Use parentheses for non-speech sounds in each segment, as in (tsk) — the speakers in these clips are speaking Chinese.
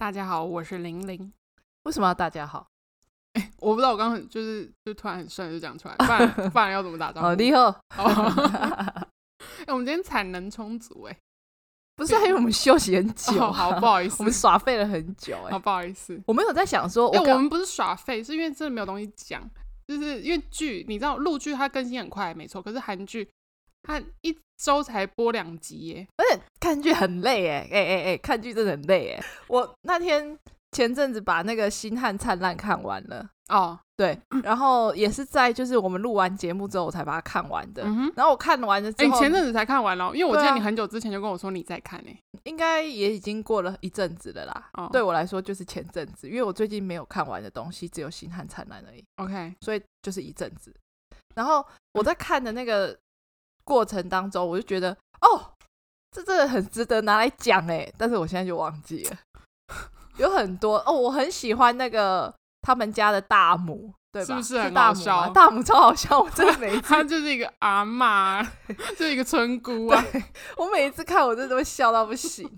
大家好，我是玲玲。为什么要大家好？欸、(laughs) 我不知道，我刚刚就是就突然很顺就讲出来，(laughs) 不然不然要怎么打招呼？好厉害。(laughs) 哎，我们今天产能充足哎、欸，不是，因为我们休息很久、哦，好不好意思，我们耍废了很久哎、欸，好不好意思，我没有在想说，哎、欸，我们不是耍废，是因为真的没有东西讲，就是因为剧，你知道陆剧它更新很快，没错，可是韩剧它一周才播两集耶，而且看剧很累哎，哎哎哎，看剧真的很累哎，我那天。前阵子把那个《星汉灿烂》看完了哦，对，然后也是在就是我们录完节目之后我才把它看完的。嗯、然后我看完了之后，前阵子才看完了，因为我记得你很久之前就跟我说你在看呢、应该也已经过了一阵子了啦。哦、对我来说就是前阵子，因为我最近没有看完的东西只有《星汉灿烂》而已。OK，所以就是一阵子。然后我在看的那个过程当中，我就觉得、嗯、哦，这真的很值得拿来讲哎，但是我现在就忘记了。(laughs) 有很多哦，我很喜欢那个他们家的大母，对吧？是不是很好笑？是大母，大母超好笑，我真的 (laughs) 每一次他就是一个阿妈，(laughs) 就是一个村姑啊。我每一次看，我真的会笑到不行。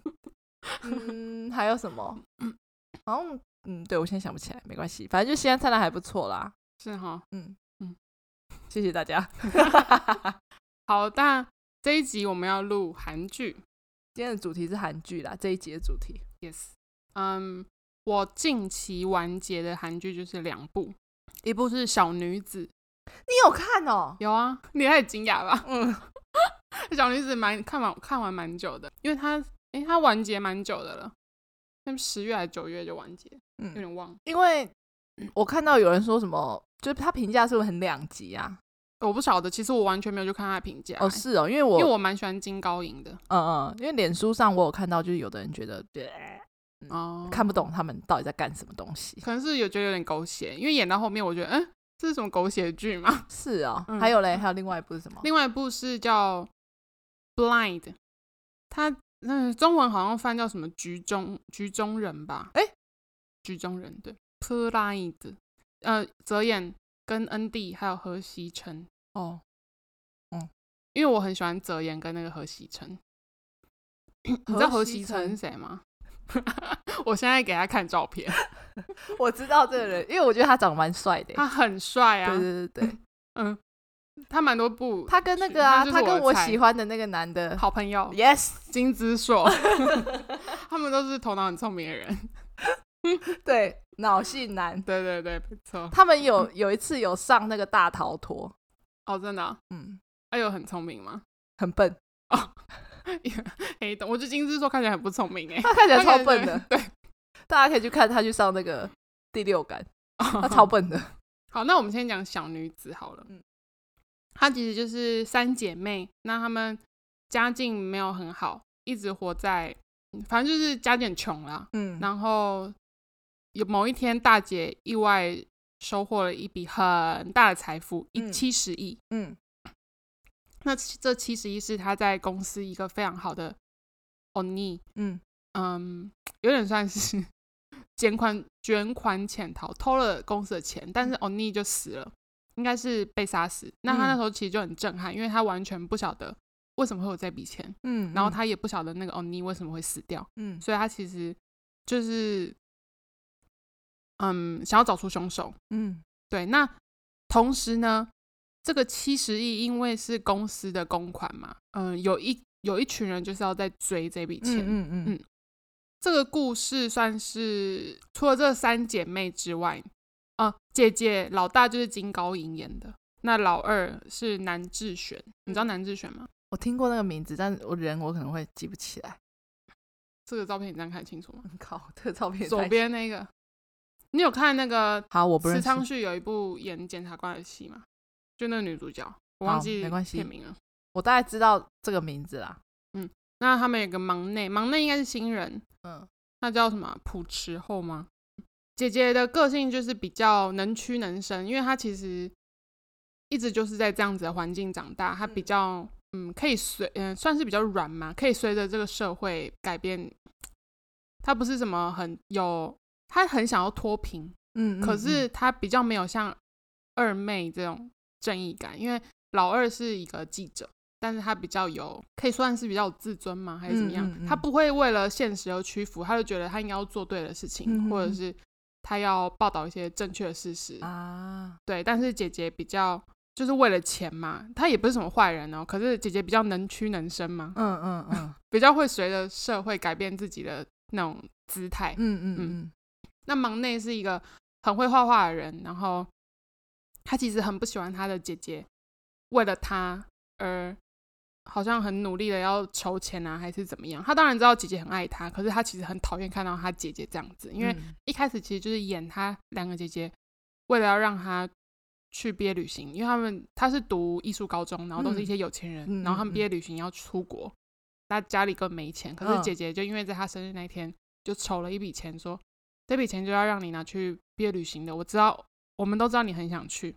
嗯，还有什么？嗯，好像嗯，对我现在想不起来，没关系，反正就现在看来还不错啦。是哈，嗯嗯，谢谢大家。好，但这一集我们要录韩剧，今天的主题是韩剧啦。这一集的主题，yes。嗯，我近期完结的韩剧就是两部，一部是《小女子》，你有看哦？有啊，(laughs) 你太惊讶吧？嗯，小女子蛮看完看完蛮久的，因为它诶，它完结蛮久的了，那十月还是九月就完结，嗯，有点忘。因为我看到有人说什么，就是他评价是不是很两极啊？我不晓得，其实我完全没有去看他的评价。哦，是哦，因为我因为我蛮喜欢金高银的，嗯嗯，因为脸书上我有看到，就是有的人觉得对。哦，看不懂他们到底在干什么东西，可能是有觉得有点狗血，因为演到后面，我觉得，嗯，这是什么狗血剧吗？是啊、哦嗯，还有嘞，还有另外一部是什么？另外一部是叫《Blind》，它那中文好像翻叫什么“局中局中人”吧？哎，局中人对，《Blind》呃，泽演跟恩地还有何西琛哦，嗯，因为我很喜欢泽言跟那个何西琛，你知道何西琛是谁吗？(laughs) 我现在给他看照片，(laughs) 我知道这个人，因为我觉得他长得蛮帅的。他很帅啊！对对对对，(laughs) 嗯，他蛮多部。他跟那个啊，他跟我喜欢的那个男的好朋友，Yes，金智硕，他们都是头脑很聪明的人。对，脑性男，对对对，没错。他们有有一次有上那个大逃脱，哦，真的、啊，嗯，哎呦，很聪明吗？很笨哦。黑洞，我觉得金枝说看起来很不聪明哎，他看起来超笨的。对，大家可以去看他去上那个第六感，他超笨的。好，那我们先讲小女子好了。嗯，她其实就是三姐妹，那她们家境没有很好，一直活在，反正就是家境很穷啦。嗯，然后有某一天，大姐意外收获了一笔很大的财富，一七十亿。嗯。那这七十亿是他在公司一个非常好的欧尼，嗯嗯，有点算是 (laughs) 捐款捐款潜逃，偷了公司的钱，但是欧尼就死了，应该是被杀死。那他那时候其实就很震撼，因为他完全不晓得为什么会有这笔钱，嗯，然后他也不晓得那个欧尼为什么会死掉，嗯，所以他其实就是嗯想要找出凶手，嗯，对。那同时呢，这个七十亿，因为是公司的公款嘛，嗯，有一有一群人就是要在追这笔钱，嗯嗯嗯，嗯，这个故事算是除了这三姐妹之外，啊，姐姐老大就是金高银演的，那老二是南智选，你知道南智选吗？我听过那个名字，但我人我可能会记不起来。这个照片你这样看清楚吗？靠，这个照片左边那个，你有看那个？好，我不认识。池昌旭有一部演检察官的戏吗？就那个女主角，我忘记片名了。我大概知道这个名字啦。嗯，那他们有个忙内，忙内应该是新人。嗯，那叫什么？朴池厚吗？姐姐的个性就是比较能屈能伸，因为她其实一直就是在这样子的环境长大，她比较嗯可以随嗯算是比较软嘛，可以随着这个社会改变。她不是什么很有，她很想要脱贫，嗯，嗯，嗯，可是他比较没有像二妹这种。正义感，因为老二是一个记者，但是他比较有，可以算是比较有自尊嘛，还是怎么样？他不会为了现实而屈服，他就觉得他应该要做对的事情，或者是他要报道一些正确的事实啊。对，但是姐姐比较就是为了钱嘛，她也不是什么坏人哦。可是姐姐比较能屈能伸嘛，嗯嗯嗯，(laughs) 比较会随着社会改变自己的那种姿态。嗯嗯嗯，嗯。那忙内是一个很会画画的人，然后他其实很不喜欢他的姐姐，为了他而好像很努力的要筹钱啊，还是怎么样？他当然知道姐姐很爱他，可是他其实很讨厌看到他姐姐这样子，因为一开始其实就是演他两个姐姐为了要让他去毕业旅行，因为他们他是读艺术高中，然后都是一些有钱人，嗯、然后他们毕业旅行要出国，他家里更没钱，可是姐姐就因为在他生日那天就筹了一笔钱说。这笔钱就要让你拿去毕业旅行的，我知道，我们都知道你很想去。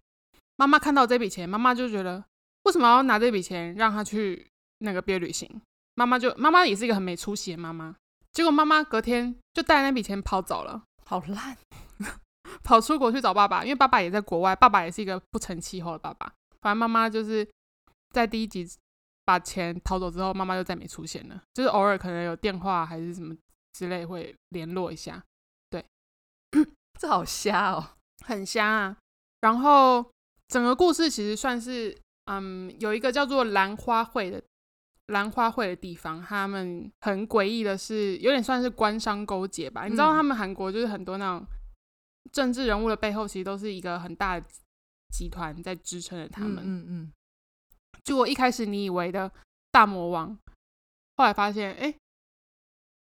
妈妈看到这笔钱，妈妈就觉得为什么要拿这笔钱让他去那个毕业旅行？妈妈就妈妈也是一个很没出息的妈妈。结果妈妈隔天就带那笔钱跑走了，好烂，(laughs) 跑出国去找爸爸，因为爸爸也在国外，爸爸也是一个不成气候的爸爸。反正妈妈就是在第一集把钱逃走之后，妈妈就再没出现了，就是偶尔可能有电话还是什么之类会联络一下。这好瞎哦，很瞎啊！然后整个故事其实算是，嗯，有一个叫做兰花会的兰花会的地方，他们很诡异的是，有点算是官商勾结吧。嗯、你知道，他们韩国就是很多那种政治人物的背后，其实都是一个很大的集团在支撑着他们。嗯嗯。就我一开始你以为的大魔王，后来发现，哎，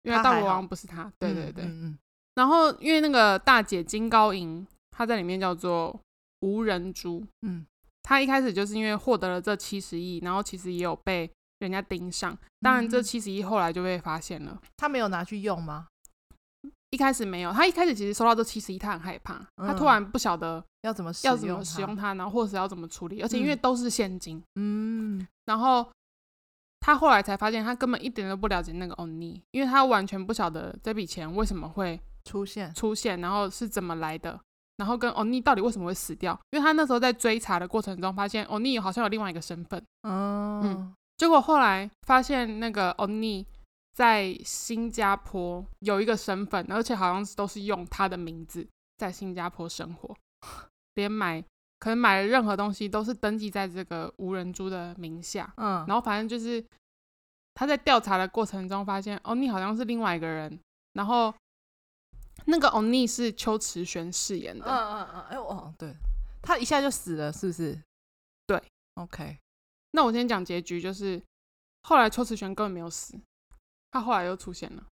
原来大魔王不是他。对对对。嗯嗯嗯然后，因为那个大姐金高银，她在里面叫做吴仁珠。嗯，她一开始就是因为获得了这七十亿，然后其实也有被人家盯上。当然，这七十亿后来就被发现了。她没有拿去用吗？一开始没有。她一开始其实收到这七十亿，她很害怕。她突然不晓得要怎么要怎么使用它，然后或者是要怎么处理。而且因为都是现金。嗯。然后她后来才发现，她根本一点都不了解那个欧尼，因为她完全不晓得这笔钱为什么会。出现出现，然后是怎么来的？然后跟欧尼到底为什么会死掉？因为他那时候在追查的过程中，发现欧尼好像有另外一个身份。哦、嗯，结果后来发现那个欧尼在新加坡有一个身份，而且好像都是用他的名字在新加坡生活，连买可能买的任何东西都是登记在这个无人珠的名下。嗯，然后反正就是他在调查的过程中发现欧尼好像是另外一个人，然后。那个欧尼是邱慈轩饰演的。嗯嗯嗯，哎哦，对，他一下就死了，是不是？对，OK。那我先讲结局，就是后来邱慈轩根本没有死，他后来又出现了。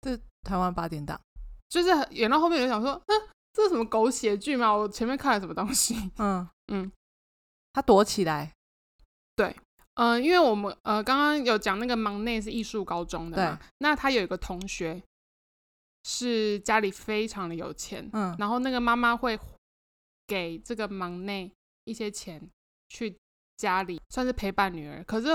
这台湾八点档，就是演到后面，就想说，嗯，这是什么狗血剧吗？我前面看了什么东西？嗯嗯，他躲起来。对，嗯、呃，因为我们呃刚刚有讲那个忙内是艺术高中的嘛，那他有一个同学。是家里非常的有钱，嗯，然后那个妈妈会给这个忙内一些钱去家里，算是陪伴女儿。可是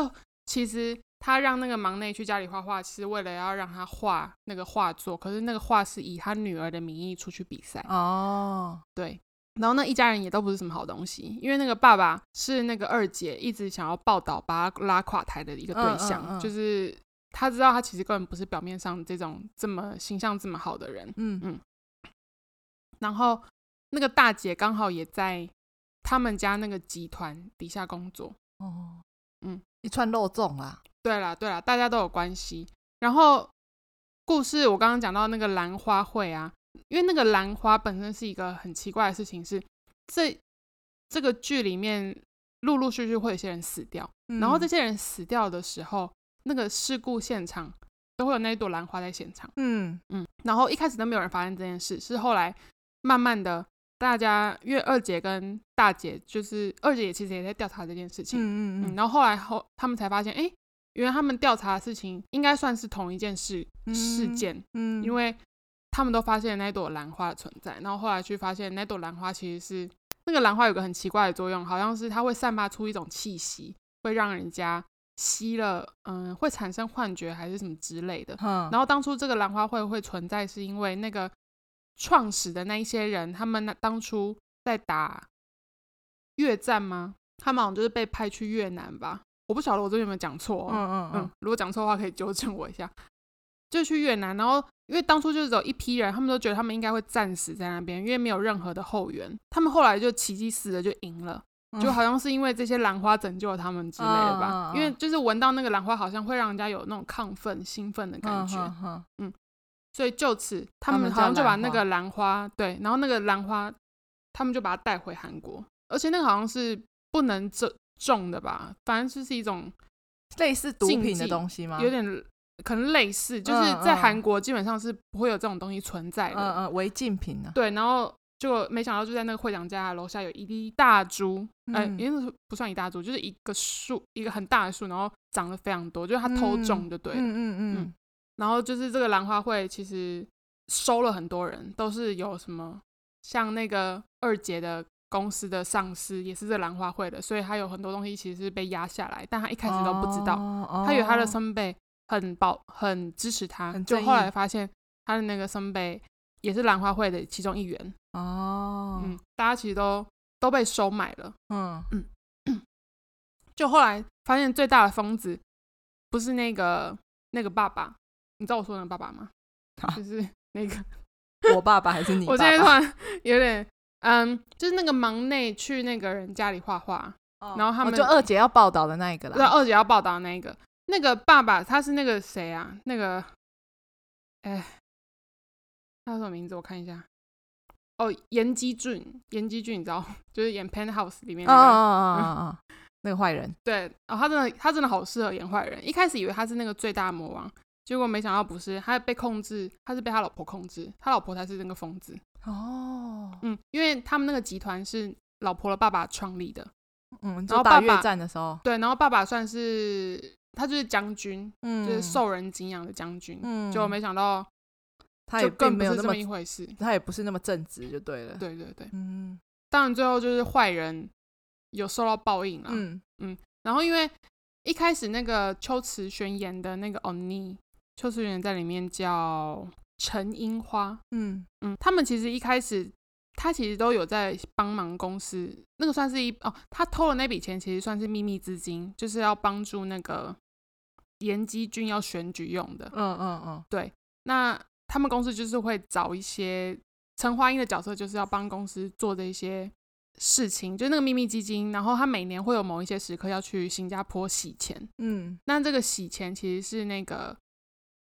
其实他让那个忙内去家里画画，是为了要让他画那个画作。可是那个画是以他女儿的名义出去比赛哦，对。然后那一家人也都不是什么好东西，因为那个爸爸是那个二姐一直想要报道把他拉垮台的一个对象，嗯嗯嗯、就是。他知道他其实根本不是表面上这种这么形象这么好的人，嗯嗯。然后那个大姐刚好也在他们家那个集团底下工作，哦，嗯，一串肉粽啦。对啦对啦，大家都有关系。然后故事我刚刚讲到那个兰花会啊，因为那个兰花本身是一个很奇怪的事情，是这这个剧里面陆陆续续会有些人死掉，嗯，然后这些人死掉的时候。那个事故现场都会有那一朵兰花在现场，嗯。嗯，然后一开始都没有人发现这件事，是后来慢慢的，大家因为二姐跟大姐，就是二姐其实也在调查这件事情，嗯。嗯嗯，然后后来后他们才发现，哎，原来他们调查的事情应该算是同一件事事件，嗯，嗯，因为他们都发现那朵兰花的存在，然后后来去发现那朵兰花其实是那个兰花有个很奇怪的作用，好像是它会散发出一种气息，会让人家。吸了，嗯，会产生幻觉还是什么之类的。嗯，然后当初这个兰花会会存在，是因为那个创始的那一些人，他们那当初在打越战吗？他们好像就是被派去越南吧，我不晓得我这边有没有讲错，嗯嗯嗯，嗯，如果讲错的话可以纠正我一下。就去越南，然后因为当初就是有一批人，他们都觉得他们应该会战死在那边，因为没有任何的后援。他们后来就奇迹似的就赢了，嗯、就好像是因为这些兰花拯救了他们之类的吧。嗯、因为就是闻到那个兰花，好像会让人家有那种亢奋、兴奋的感觉。嗯，嗯，嗯，所以就此他们好像就把那个兰花，花对，然后那个兰花，他们就把它带回韩国，而且那个好像是不能种种的吧，反正就是一种类似毒品的东西吗？有点。可能类似，就是在韩国基本上是不会有这种东西存在的，嗯嗯，违禁品呢。对，然后就没想到就在那个会长家楼下有一粒大株，哎、嗯，因为、欸、不算一大株，就是一个树，一个很大的树，然后长得非常多，就是他偷种就对了，嗯嗯嗯。然后就是这个兰花会其实收了很多人，都是有什么像那个二姐的公司的上司也是这兰花会的，所以他有很多东西其实是被压下来，但他一开始都不知道，哦、他以为他的孙辈。很保很支持他，就后来发现他的那个孙辈也是兰花会的其中一员哦。嗯，大家其实都都被收买了。嗯嗯，就后来发现最大的疯子不是那个那个爸爸，你知道我说的那个爸爸吗？啊、就是那个 (laughs) 我爸爸还是你爸爸？我现在突然有点嗯，就是那个忙内去那个人家里画画，哦、然后他们、哦、就二姐要报道的那一个啦。对，二姐要报道的那一个。那个爸爸他是那个谁啊？那个，哎，他叫什么名字？我看一下。哦，严基俊，严基俊，你知道，(laughs) 就是演《Penthouse》里面那个，那个坏人。对，哦，他真的，他真的好适合演坏人。一开始以为他是那个最大魔王，结果没想到不是，他被控制，他是被他老婆控制，他老婆才是那个疯子。哦，嗯，因为他们那个集团是老婆的爸爸创立的。嗯，然后打越战的时候，对，然后爸爸算是。他就是将军，嗯，就是受人敬仰的将军，嗯，就没想到他也并没有这么一回事，他也不是那么正直，就对了，对对对，嗯，当然最后就是坏人有受到报应了，嗯嗯，然后因为一开始那个秋瓷玄演的那个欧尼，秋瓷玄在里面叫陈樱花，嗯嗯，他们其实一开始。他其实都有在帮忙公司，那个算是一哦，他偷了那笔钱，其实算是秘密资金，就是要帮助那个严基军要选举用的。嗯嗯嗯，对。那他们公司就是会找一些陈华英的角色，就是要帮公司做这些事情，就那个秘密基金。然后他每年会有某一些时刻要去新加坡洗钱。嗯，那这个洗钱其实是那个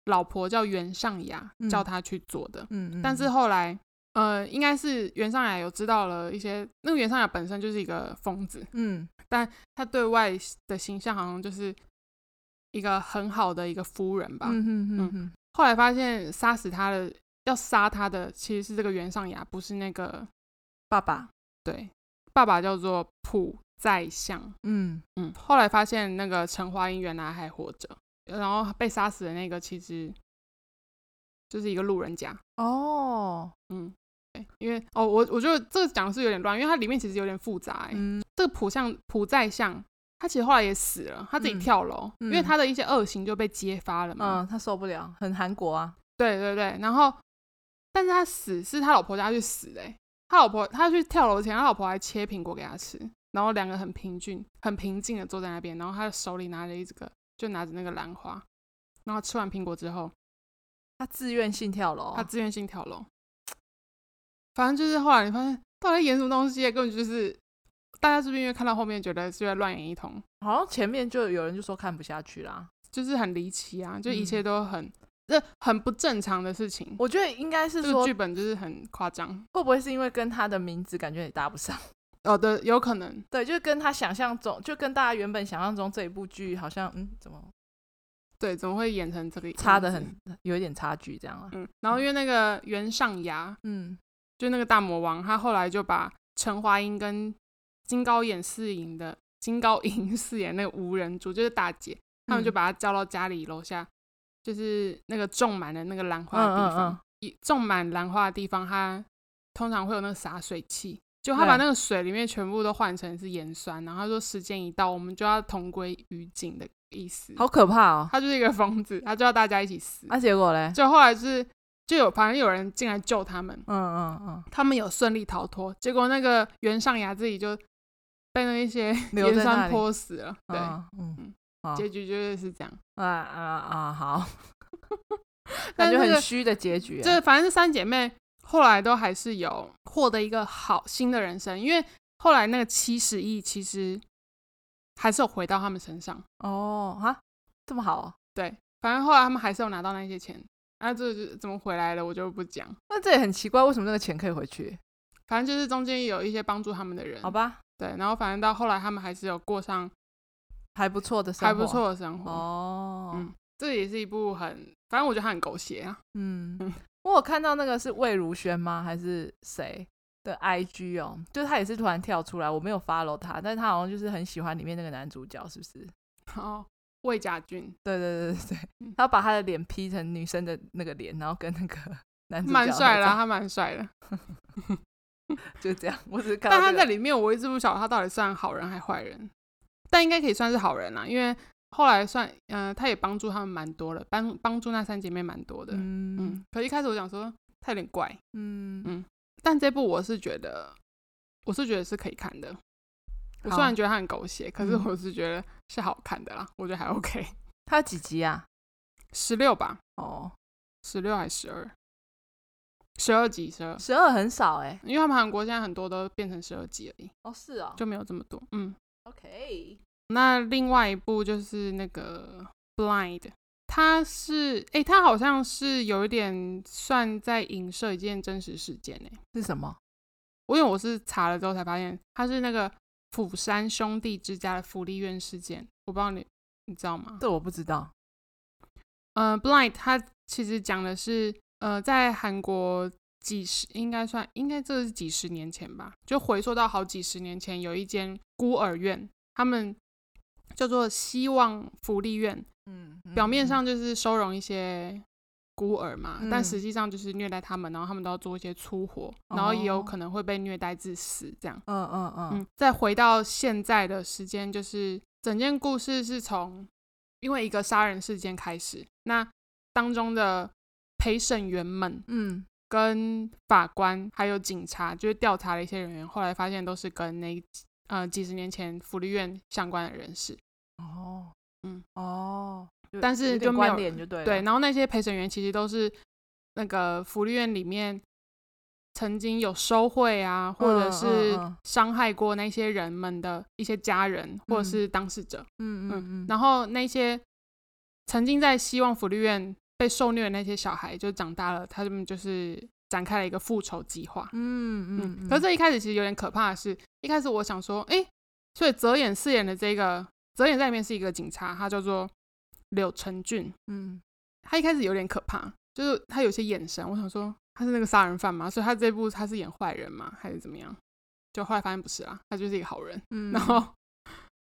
老婆叫袁尚雅叫他去做的。嗯嗯，但是后来。呃，应该是袁尚雅有知道了一些，那个袁尚雅本身就是一个疯子，嗯，但他对外的形象好像就是一个很好的一个夫人吧，嗯哼哼哼嗯，后来发现杀死他的，要杀他的其实是这个袁尚雅，不是那个爸爸，对，爸爸叫做朴在相，嗯。嗯，后来发现那个陈华英原来还活着，然后被杀死的那个其实就是一个路人甲，哦，嗯。因为哦，我我觉得这个讲的是有点乱，因为它里面其实有点复杂。嗯，这个朴相朴在相，他其实后来也死了，他自己跳楼，嗯、因为他的一些恶行就被揭发了嘛。嗯，他受不了，很韩国啊。对对对，然后，但是他死是他老婆家去死的，他老婆他去跳楼前，他老婆还切苹果给他吃，然后两个很平静、很平静的坐在那边，然后他的手里拿着一个，就拿着那个兰花，然后吃完苹果之后，他自愿性跳楼，他自愿性跳楼。反正就是后来你发现到底演什么东西，根本就是大家是不是因为看到后面觉得是在乱演一通？好像前面就有人就说看不下去啦，就是很离奇啊，就一切都很这、嗯、很不正常的事情。我觉得应该是说剧本就是很夸张，会不会是因为跟他的名字感觉也搭不上？(laughs) 哦，对，有可能，对，就跟他想象中，就跟大家原本想象中这一部剧好像，嗯，怎么？对，怎么会演成这个？差的很，有一点差距这样啊。嗯，然后因为那个袁尚牙，嗯。就那个大魔王，他后来就把陈华英跟金高演饰演的金高银饰演那个无人族，就是大姐，他们就把她叫到家里楼下，就是那个种满了那个兰花的地方。一种满兰花的地方，它通常会有那个洒水器，就他把那个水里面全部都换成是盐酸，然后他说时间一到，我们就要同归于尽的意思。好可怕哦！他就是一个疯子，他就要大家一起死。那、啊、结果嘞？就后来是。就有，反正有人进来救他们，嗯嗯嗯，他们有顺利逃脱。结果那个袁尚雅自己就被那一些 (laughs) 盐酸泼死了。对，嗯嗯，结局就是这样。啊啊啊！好，(laughs) 感觉很虚的结局。这反正是三姐妹后来都还是有获得一个好新的人生，因为后来那个七十亿其实还是有回到他们身上。哦，哈，这么好？对，反正后来他们还是有拿到那些钱。那这怎么回来了？我就不讲。那这也很奇怪，为什么那个钱可以回去？反正就是中间有一些帮助他们的人，好吧？对，然后反正到后来他们还是有过上还不错的生活，还不错的生活。哦，嗯，这也是一部很，反正我觉得他很狗血啊。嗯，我有看到那个是魏如萱吗？还是谁的 IG 哦？就是他也是突然跳出来，我没有 follow 他，但是他好像就是很喜欢里面那个男主角，是不是？(laughs) 哦。魏家俊，对对对对对，他把他的脸 P 成女生的那个脸，然后跟那个 (laughs) 男主角蛮帅的，他蛮帅的，(laughs) (laughs) 就这样。我只是看、这个，但他在里面，我一直不晓得他到底算好人还坏人，但应该可以算是好人啦，因为后来算，嗯、呃，他也帮助他们蛮多的，帮帮助那三姐妹蛮多的，嗯嗯。可一开始我想说他有点怪，嗯嗯，但这部我是觉得，我是觉得是可以看的。我虽然觉得他很狗血，可是我是觉得是好看的啦，嗯、我觉得还 OK。他有几集啊？十六吧？哦，十六还是十二？十二集，十二，十二很少哎、欸，因为他们韩国现在很多都变成十二集而已。哦，是啊、哦，就没有这么多。嗯，OK。那另外一部就是那个《Blind》，它是哎、欸，它好像是有一点算在影射一件真实事件哎、欸，是什么？我因为我是查了之后才发现，它是那个。釜山兄弟之家的福利院事件，我不知道你你知道吗？这我不知道。呃，Blind，它其实讲的是，呃，在韩国几十，应该算，应该这是几十年前吧，就回溯到好几十年前，有一间孤儿院，他们叫做希望福利院，嗯，嗯，表面上就是收容一些。孤儿嘛，但实际上就是虐待他们，然后他们都要做一些粗活，然后也有可能会被虐待致死，这样。嗯嗯嗯。再回到现在的时间，就是整件故事是从因为一个杀人事件开始，那当中的陪审员们，嗯，跟法官还有警察，就是调查了一些人员，后来发现都是跟那呃几十年前福利院相关的人士。哦，嗯，哦。但是就没有对，然后那些陪审员其实都是那个福利院里面曾经有收贿啊，或者是伤害过那些人们的一些家人或者是当事者。嗯嗯嗯。然后那些曾经在希望福利院被受虐的那些小孩，就长大了，他们就是展开了一个复仇计划。嗯嗯嗯。可是这一开始其实有点可怕的是，一开始我想说，哎，所以泽演饰演的这个泽演在里面是一个警察，他叫做。柳成俊，嗯，他一开始有点可怕，就是他有些眼神，我想说他是那个杀人犯吗？所以他这部他是演坏人吗？还是怎么样？就后来发现不是啦，他就是一个好人。嗯，然后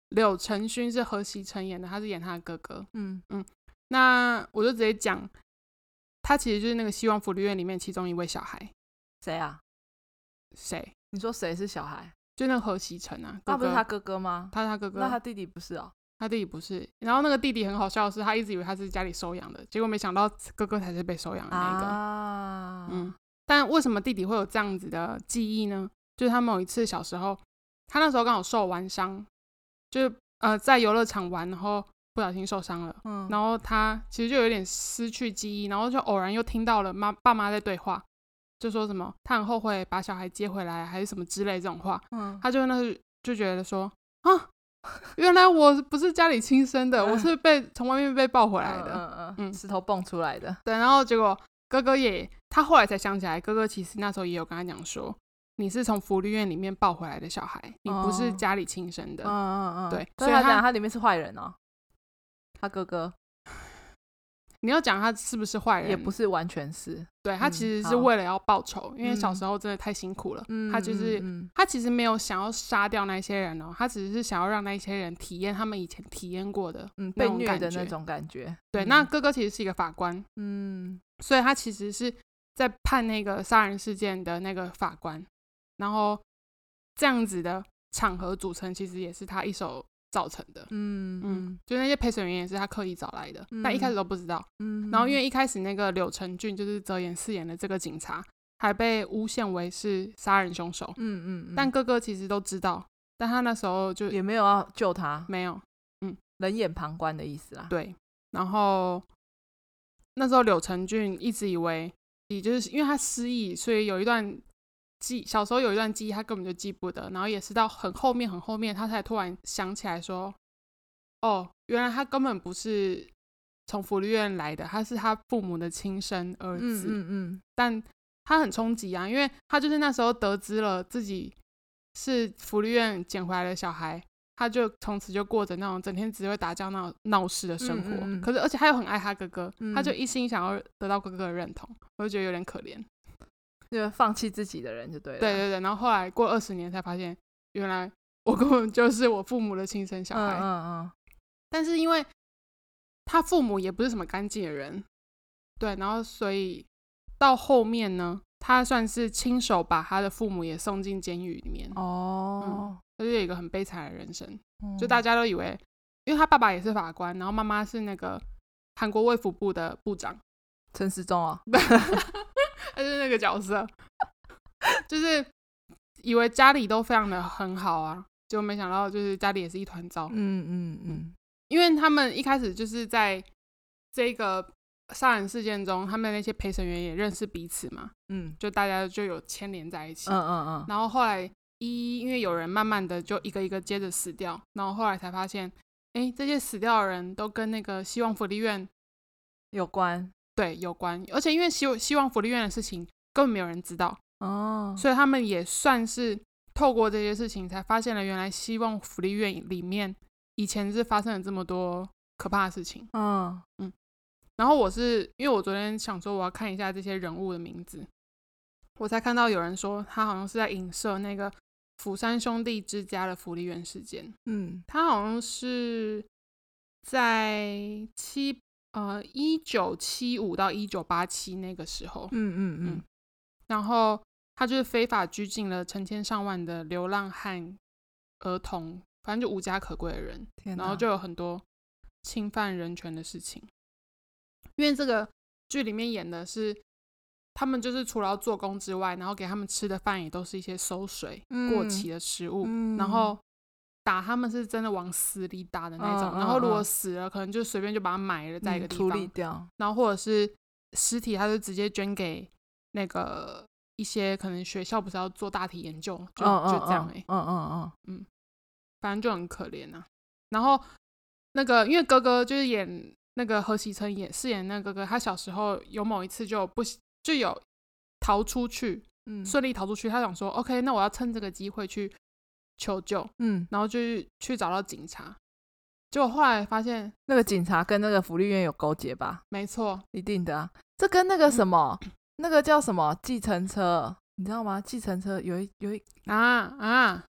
柳成勋是何其成演的，他是演他的哥哥。嗯嗯，那我就直接讲，他其实就是那个希望福利院里面其中一位小孩。谁啊？谁？你说谁是小孩？就那个河锡辰啊，那不是他哥哥吗？他是他哥哥，那他弟弟不是哦。他弟弟不是，然后那个弟弟很好笑的是，他一直以为他是家里收养的，结果没想到哥哥才是被收养的那个。啊、嗯，但为什么弟弟会有这样子的记忆呢？就是他某一次小时候，他那时候刚好受完伤，就是呃在游乐场玩，然后不小心受伤了。嗯，然后他其实就有点失去记忆，然后就偶然又听到了妈爸妈在对话，就说什么他很后悔把小孩接回来，还是什么之类这种话。嗯，他就那就觉得说啊。原来我不是家里亲生的，我是被从外面被抱回来的，嗯嗯嗯，石头蹦出来的。对，然后结果哥哥也，他后来才想起来，哥哥其实那时候也有跟他讲说，你是从福利院里面抱回来的小孩，你不是家里亲生的。嗯嗯嗯，对，所以他讲他里面是坏人哦，他哥哥。你要讲他是不是坏人，也不是完全是。对，他其实是为了要报仇，因为小时候真的太辛苦了。他就是他其实没有想要杀掉那些人哦，他只是想要让那些人体验他们以前体验过的被虐的那种感觉。对，那哥哥其实是一个法官，嗯，所以他其实是在判那个杀人事件的那个法官，然后这样子的场合组成，其实也是他一手。造成的，嗯嗯，就那些陪审员也是他刻意找来的，嗯、但一开始都不知道，嗯，然后因为一开始那个柳承俊就是泽演饰演的这个警察，还被诬陷为是杀人凶手，嗯嗯，嗯。但哥哥其实都知道但他那时候就也没有要救他，没有，嗯，冷眼旁观的意思啦。对，然后那时候柳承俊一直以为，也就是因为他失忆，所以有一段记小时候有一段记忆他根本就记不得，然后也是到很后面很后面他才突然想起来说，哦，原来他根本不是从福利院来的，他是他父母的亲生儿子。嗯嗯，嗯，但他很冲击啊，因为他就是那时候得知了自己。是福利院捡回来的小孩，他就从此就过着那种整天只会打架闹闹事的生活。嗯嗯嗯，可是，而且他又很爱他哥哥，嗯、他就一心想要得到哥哥的认同，我就觉得有点可怜，就放弃自己的人就对了。对对对，然后后来过二十年才发现，原来我根本就是我父母的亲生小孩。嗯嗯，嗯。但是因为他父母也不是什么干净的人，对，然后所以到后面呢。他算是亲手把他的父母也送进监狱里面哦，嗯、他就有一个很悲惨的人生，嗯、就大家都以为，因为他爸爸也是法官，然后妈妈是那个韩国卫福部的部长陈时中啊，(laughs) 他是那个角色，就是以为家里都非常的很好啊，结果没想到就是家里也是一团糟，嗯嗯嗯，因为他们一开始就是在这个。杀人事件中，他们那些陪审员也认识彼此嘛，嗯，就大家就有牵连在一起，嗯嗯嗯。然后后来一因为有人慢慢的就一个一个接着死掉，然后后来才发现，哎，这些死掉的人都跟那个希望福利院有关，对，有关。而且因为希希望福利院的事情根本没有人知道，哦，所以他们也算是透过这些事情才发现了原来希望福利院里面以前是发生了这么多可怕的事情，嗯嗯。然后我是因为我昨天想说我要看一下这些人物的名字，我才看到有人说他好像是在影射那个釜山兄弟之家的福利院事件。嗯，他好像是在七呃一九七五到一九八七那个时候，嗯嗯嗯，嗯，然后他就是非法拘禁了成千上万的流浪汉、儿童，反正就无家可归的人，然后就有很多侵犯人权的事情。因为这个剧里面演的是，他们就是除了要做工之外，然后给他们吃的饭也都是一些馊水、嗯、过期的食物，嗯、然后打他们是真的往死里打的那种，嗯、然后如果死了，嗯、可能就随便就把它埋了在一个地方，处理掉，然后或者是尸体，他就直接捐给那个一些可能学校不是要做大体研究，就、嗯、就这样哎、欸，嗯嗯嗯嗯，嗯，反正就很可怜呐、啊。然后那个因为哥哥就是演。那个何其琛演饰演那个哥哥，他小时候有某一次就不就有逃出去，嗯，顺利逃出去。他想说，OK，那我要趁这个机会去求救，嗯，然后就去找到警察。结果后来发现，那个警察跟那个福利院有勾结吧？没错，一定的啊。这跟那个什么，嗯、那个叫什么计程车，你知道吗？计程车有一有一啊啊。啊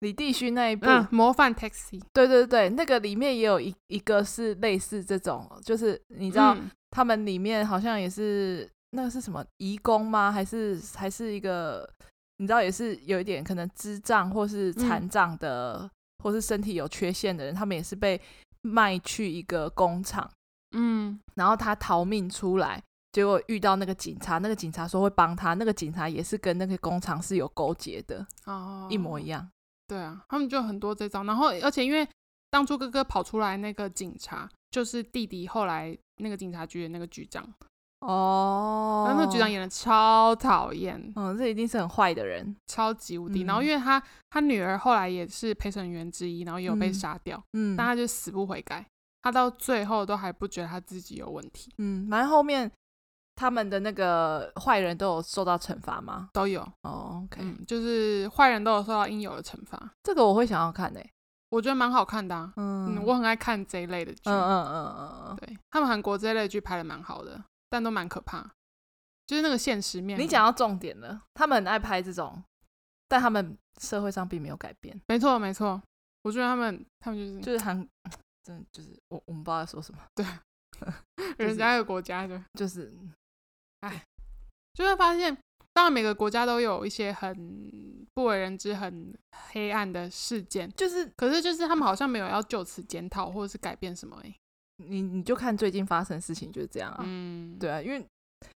李帝勋那一部《模范 Taxi》，对对对，那个里面也有一一个是类似这种，就是你知道，嗯、他们里面好像也是那个是什么移工吗？还是还是一个你知道，也是有一点可能智障或是残障的，嗯、或是身体有缺陷的人，他们也是被卖去一个工厂，嗯，然后他逃命出来，结果遇到那个警察，那个警察说会帮他，那个警察也是跟那个工厂是有勾结的，哦，一模一样。对啊，他们就很多这招，然后而且因为当初哥哥跑出来那个警察，就是弟弟后来那个警察局的那个局长哦，然后那个局长演的超讨厌，嗯，这一定是很坏的人，超级无敌。嗯、然后因为他他女儿后来也是陪审员之一，然后也有被杀掉，嗯，但他就死不悔改，他到最后都还不觉得他自己有问题，嗯，反正后面。他们的那个坏人都有受到惩罚吗？都有。哦、oh，OK，嗯，就是坏人都有受到应有的惩罚。这个我会想要看诶、欸，我觉得蛮好看的啊。嗯，嗯，我很爱看这一类的剧。嗯嗯嗯嗯嗯，对，他们韩国这一类剧拍的蛮好的，但都蛮可怕，就是那个现实面。你讲到重点了，他们很爱拍这种，但他们社会上并没有改变。没错没错，我觉得他们他们就是就是韩，真的就是我我们不知道在说什么。对，(laughs) 就是、人家有国家的，就是。哎，就会发现，当然每个国家都有一些很不为人知、很黑暗的事件，就是，可是就是他们好像没有要就此检讨或者是改变什么。哎，你你就看最近发生的事情就是这样啊，嗯，对啊，因为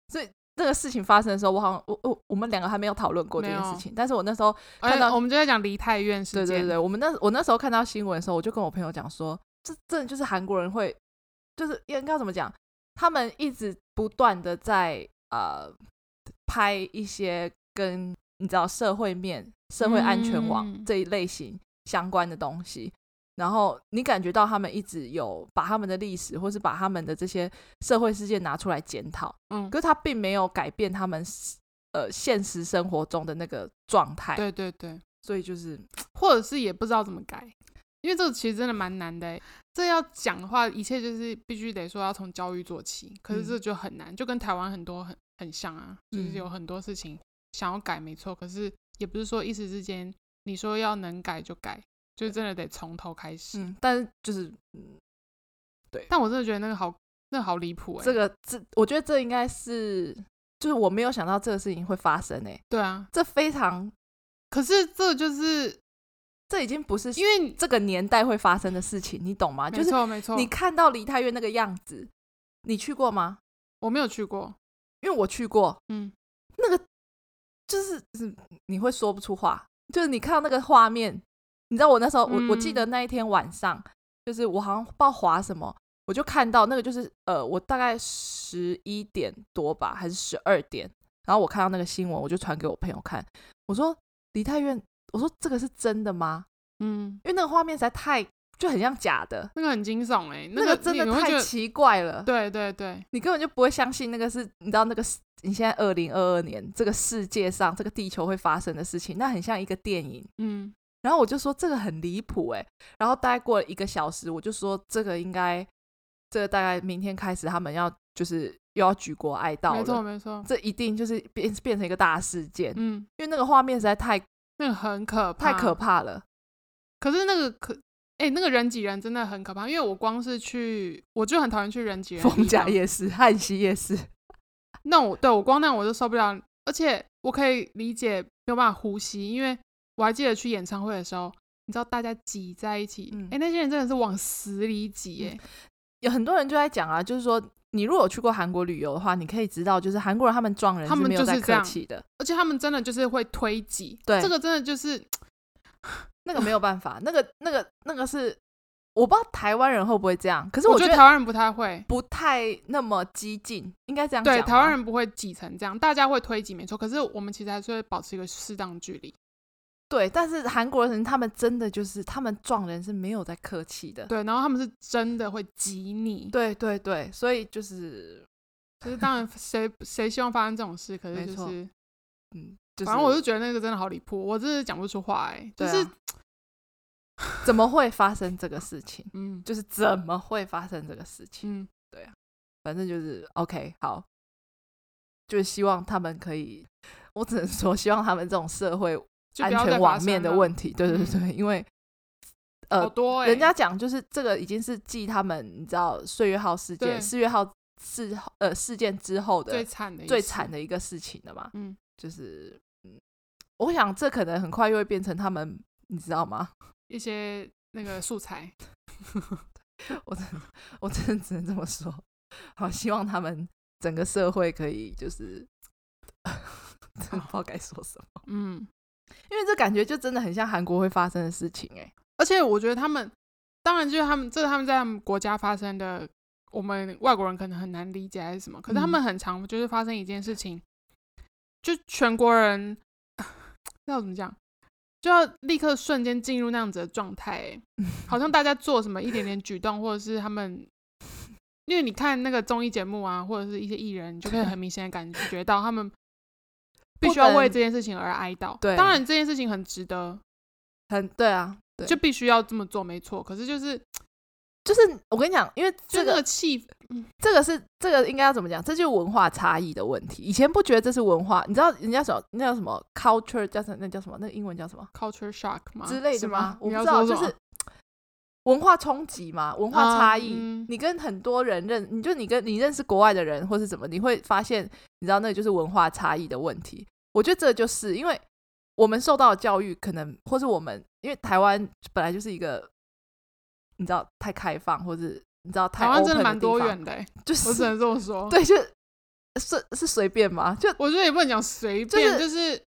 所以这个事情发生的时候，我好像我我我们两个还没有讨论过这件事情。但是我那时候看到，我们就在讲梨泰院事件。对对对，我们那我那时候看到新闻的时候，我就跟我朋友讲说，这真的就是韩国人会，就是应该怎么讲？他们一直不断的在呃拍一些跟你知道社会面、社会安全网这一类型相关的东西。然后你感觉到他们一直有把他们的历史，或是把他们的这些社会事件拿出来检讨，嗯，可是他并没有改变他们呃现实生活中的那个状态，对对对，所以就是 (tsk) 或者是也不知道怎么改，因为这个其实真的蛮难的。这要讲的话，一切就是必须得说要从教育做起，可是这就很难，就跟台湾很多很很像啊，就是有很多事情想要改没错，可是也不是说一时之间你说要能改就改。就真的得从头开始，嗯，但是就是，嗯，对，但我真的觉得那个好，那个好离谱哎，这个这，我觉得这应该是，就是我没有想到这个事情会发生哎，对啊，这非常，可是这就是，这已经不是因为这个年代会发生的事情，你懂吗？就是没错没错，你看到梨泰院那个样子，你去过吗？我没有去过，因为我去过，嗯，那个就是是你会说不出话，就是你看到那个画面。你知道我那时候，我我记得那一天晚上，就是我好像不知道滑什么，我就看到那个就是呃，我大概十一点多吧，还是十二点，然后我看到那个新闻，我就传给我朋友看，我说梨泰院，我说这个是真的吗？嗯，因为那个画面实在太就很像假的，那个很惊悚哎，那个真的太奇怪了，对对对，你根本就不会相信那个是，你知道那个你现在二零二二年这个世界上这个地球会发生的事情，那很像一个电影，嗯。然后我就说这个很离谱哎，然后大概过了一个小时，我就说这个应该，这个大概明天开始他们要就是又要举国哀悼了，没错没错，这一定就是变变成一个大事件，嗯，因为那个画面实在太那个很可怕，太可怕了。可是那个可哎，那个人挤人真的很可怕，因为我光是去我就很讨厌去人挤人，逢甲夜市、汉西夜市，那我对我光那我就受不了，而且我可以理解没有办法呼吸，因为。我还记得去演唱会的时候，你知道大家挤在一起，哎、嗯欸，那些人真的是往死里挤，哎，有很多人就在讲啊，就是说你如果有去过韩国旅游的话，你可以知道，就是韩国人他们撞人是没有在客气的，而且他们真的就是会推挤，对，这个真的就是那个没有办法，那个那个那个是我不知道台湾人会不会这样，可是我觉得台湾人不太会，不太那么激进，应该这样，对，台湾人不会挤成这样，大家会推挤没错，可是我们其实还是会保持一个适当距离。对，但是韩国人他们真的就是他们撞人是没有在客气的，对，然后他们是真的会挤你，对对对，所以就是，就是当然 (laughs) 谁谁希望发生这种事，可是就是，嗯，就是、反正我就觉得那个真的好离谱，我真是讲不出话哎，就是、啊、怎么会发生这个事情？嗯，就是怎么会发生这个事情？嗯，对啊，反正就是 OK，好，就是希望他们可以，我只能说希望他们这种社会。安全网面的问题，对对对，对、因为呃，欸、人家讲就是这个已经是继他们你知道岁月号事件、四月号事呃事件之后的最惨的最惨的一个事情了嘛。嗯，就是嗯，我想这可能很快又会变成他们，你知道吗？(laughs) 一些那个素材，(laughs) 我真的我真的只能这么说。好，希望他们整个社会可以就是，(laughs) 真不知道该说什么。嗯。因为这感觉就真的很像韩国会发生的事情哎，而且我觉得他们，当然就是他们，这是他们在他们国家发生的，我们外国人可能很难理解还是什么，可是他们很常就是发生一件事情，就全国人 (sniffs) 要怎么讲，就要立刻瞬间进入那样子的状态，(laughs) 好像大家做什么一点点举动，或者是他们，因为你看那个综艺节目啊，或者是一些艺人，你就可以很明显的感觉到他们。必须要为这件事情而哀悼。对，当然这件事情很值得，很对啊，对，就必须要这么做，没错。可是就是，就是我跟你讲，因为这个气，这个是这个应该要怎么讲？这就是文化差异的问题。以前不觉得这是文化，你知道人家什么？那叫什么 culture？叫什么？那叫什么？那个英文叫什么？culture shock 吗？之类的吗？我不知道，就是文化冲击嘛，文化差异。嗯，你跟很多人认，你就你跟你认识国外的人，或是怎么，你会发现。你知道，那就是文化差异的问题。我觉得这就是因为我们受到的教育，可能或是我们因为台湾本来就是一个你知道太开放，或是你知道台湾真的蛮多元的，就是我只能这么说。(laughs) 对，就是是随便吗？就我觉得也不能讲随便，就是、就是、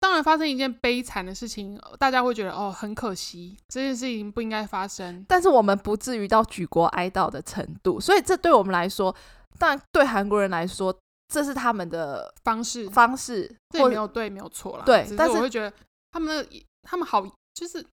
当然发生一件悲惨的事情，大家会觉得哦很可惜，这件事情不应该发生。但是我们不至于到举国哀悼的程度，所以这对我们来说，当然对韩国人来说，这是他们的方式方式，这也没有对没有错啦。对，但是我会觉得他们的他们好就是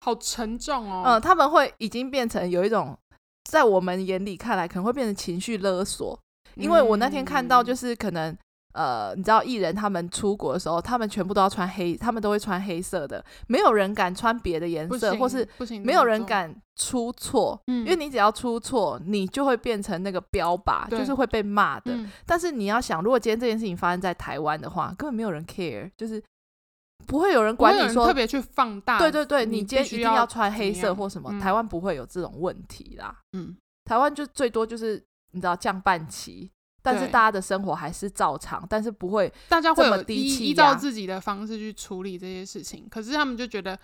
好沉重哦。嗯，他们会已经变成有一种在我们眼里看来可能会变成情绪勒索。因为我那天看到，就是可能，呃，你知道艺人他们出国的时候，他们全部都要穿黑，他们都会穿黑色的，没有人敢穿别的颜色，或是没有人敢出错，嗯因为你只要出错，你就会变成那个标靶，就是会被骂的。但是你要想，如果今天这件事情发生在台湾的话，根本没有人 care，就是不会有人管你说特别去放大。对对对，你今天一定要穿黑色或什么，台湾不会有这种问题啦。嗯，台湾就最多就是。你知道降半旗，但是大家的生活还是照常，但是不会大家会有依依照自己的方式去处理这些事情。可是他们就觉得，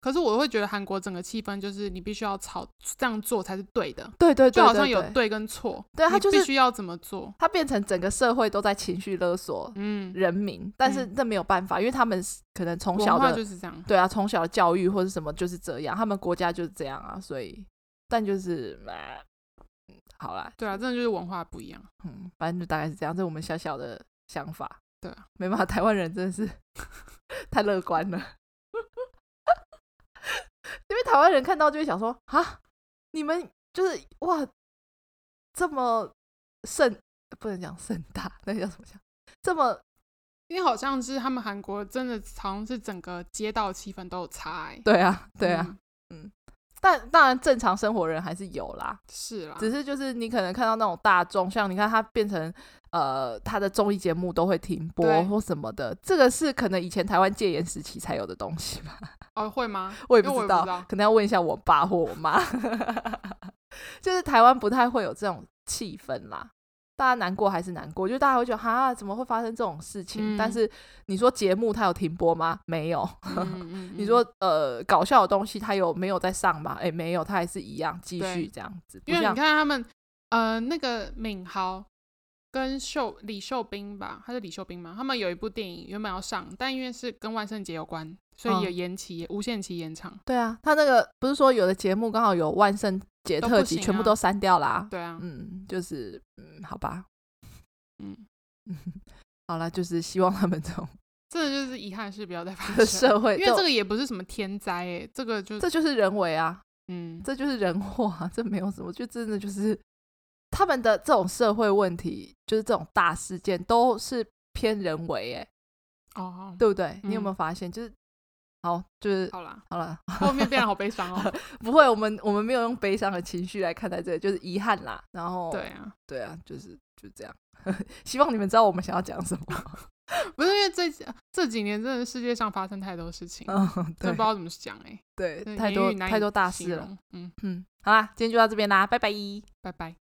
可是我会觉得韩国整个气氛就是你必须要吵这样做才是对的。对对对，就好像有对跟错，对他就是必须要怎么做，他变成整个社会都在情绪勒索嗯人民，嗯、但是这没有办法，因为他们可能从小的就是这样，对啊，从小的教育或者什么就是这样，他们国家就是这样啊，所以但就是。好啦，对啊，真的就是文化不一样。嗯，反正就大概是这样，这是我们小小的想法。对啊，没办法，台湾人真的是 (laughs) 太乐观了。因为台湾人看到就会想说啊，你们就是哇，这么盛，不能讲盛大，那叫什么讲？这么，因为好像是他们韩国真的好像是整个街道气氛都有差欸。对啊，对啊，嗯。嗯但当然，正常生活人还是有啦，是啦。只是就是你可能看到那种大众，像你看他变成呃，他的综艺节目都会停播或什么的，这个是可能以前台湾戒严时期才有的东西吧？哦，会吗？(laughs) 我也不知道，可能要问一下我爸或我妈。(laughs) 就是台湾不太会有这种气氛啦。大家难过还是难过，就大家会觉得哈，怎么会发生这种事情？嗯、但是你说节目它有停播吗？没有。嗯嗯嗯、(laughs) 你说呃搞笑的东西它有没有在上吗？哎，没有，它还是一样继续这样子。因为你看他们呃那个敏豪跟秀李秀斌吧，他是李秀斌嘛？他们有一部电影原本要上，但因为是跟万圣节有关，所以也延期、嗯、无限期延长。对啊，他那个不是说有的节目刚好有万圣。节特辑全部都删掉啦，啊，对啊，嗯，就是嗯，好吧，嗯 (laughs) 好了，就是希望他们这种，(laughs) 这就是遗憾是不要再发生社会，因为这个也不是什么天灾哎，欸，这个就这就是人为啊，嗯，这就是人祸啊，这没有什么，就真的就是他们的这种社会问题，就是这种大事件都是偏人为哎，欸，哦，对不对？你有没有发现，嗯，就是？好，就是好了，好了，后面变得好悲伤哦。(laughs) 不会，我们我们没有用悲伤的情绪来看待这个，就是遗憾啦。然后，对啊，对啊，就是就这样。(laughs) 希望你们知道我们想要讲什么。(laughs) 不是因为这这几年真的世界上发生太多事情，嗯，对，不知道怎么讲哎、欸。对，太多太多大事了。嗯嗯，好啦，今天就到这边啦，拜拜，拜拜。